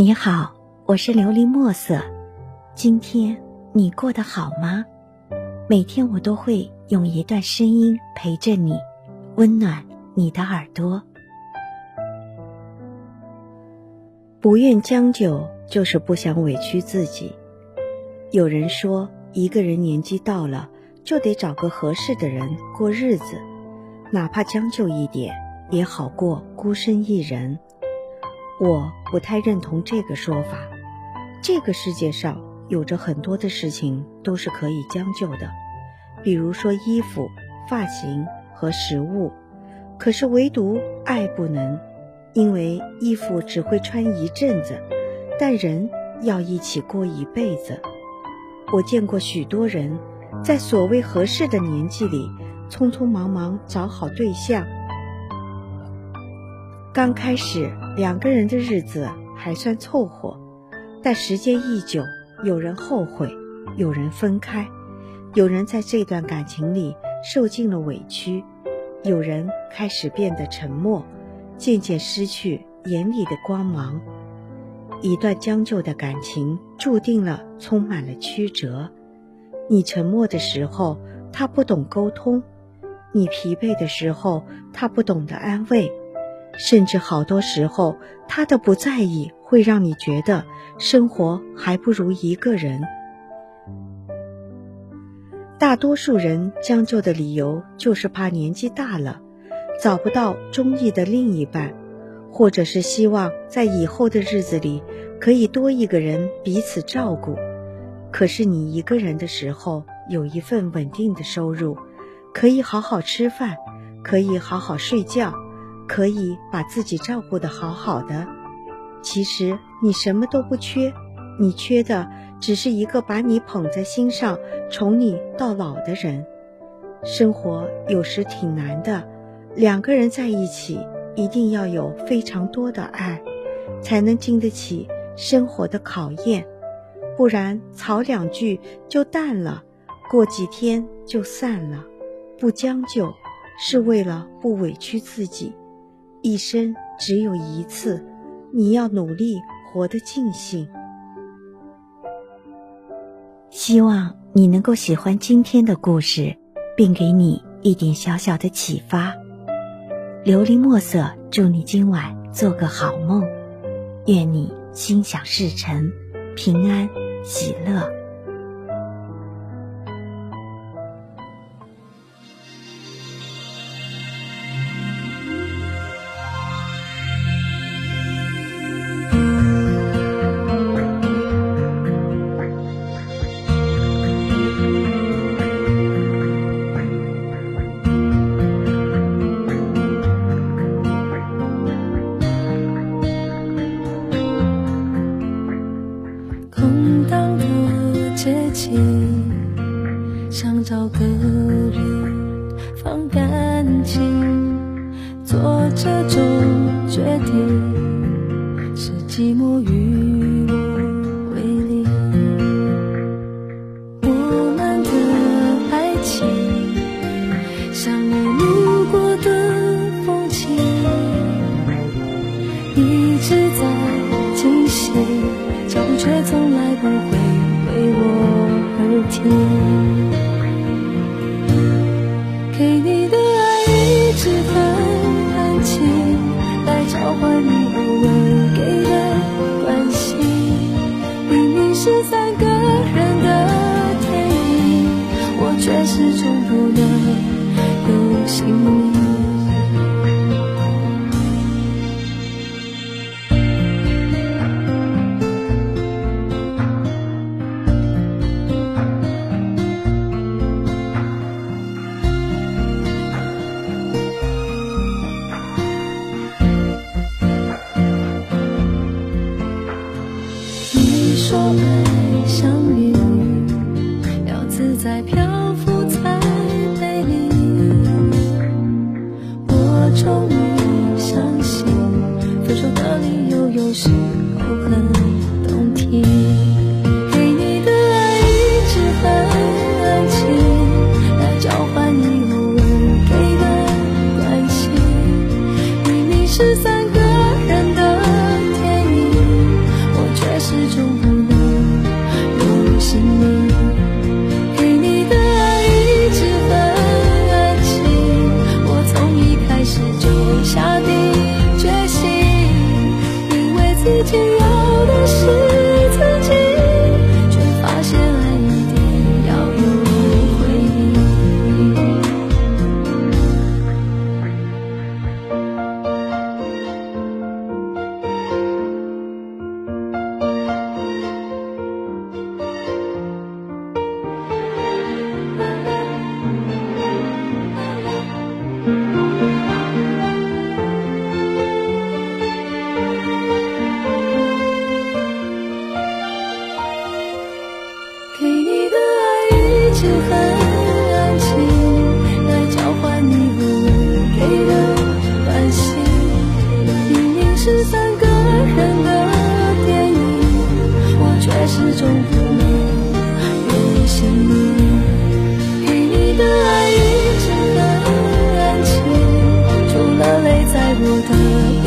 你好，我是琉璃墨色。今天你过得好吗？每天我都会用一段声音陪着你，温暖你的耳朵。不愿将就，就是不想委屈自己。有人说，一个人年纪到了，就得找个合适的人过日子，哪怕将就一点，也好过孤身一人。我不太认同这个说法。这个世界上有着很多的事情都是可以将就的，比如说衣服、发型和食物。可是唯独爱不能，因为衣服只会穿一阵子，但人要一起过一辈子。我见过许多人，在所谓合适的年纪里，匆匆忙忙找好对象。刚开始两个人的日子还算凑合，但时间一久，有人后悔，有人分开，有人在这段感情里受尽了委屈，有人开始变得沉默，渐渐失去眼里的光芒。一段将就的感情注定了充满了曲折。你沉默的时候，他不懂沟通；你疲惫的时候，他不懂得安慰。甚至好多时候，他的不在意会让你觉得生活还不如一个人。大多数人将就的理由就是怕年纪大了，找不到中意的另一半，或者是希望在以后的日子里可以多一个人彼此照顾。可是你一个人的时候，有一份稳定的收入，可以好好吃饭，可以好好睡觉。可以把自己照顾得好好的，其实你什么都不缺，你缺的只是一个把你捧在心上、宠你到老的人。生活有时挺难的，两个人在一起一定要有非常多的爱，才能经得起生活的考验，不然吵两句就淡了，过几天就散了。不将就，是为了不委屈自己。一生只有一次，你要努力活得尽兴。希望你能够喜欢今天的故事，并给你一点小小的启发。琉璃墨色，祝你今晚做个好梦，愿你心想事成，平安喜乐。寂寞与我为邻。我们的爱情像你路过的风景，一直在却始终不能有心。说爱像云，要自在飘有时候很动听，给你的爱一直很安静，来交换你偶尔给的关心。明明是三个人的电影，我却始终不能入戏。给你的爱一直很安静，我从一开始就下定。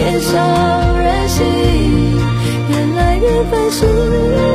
年少任性，越来越烦心。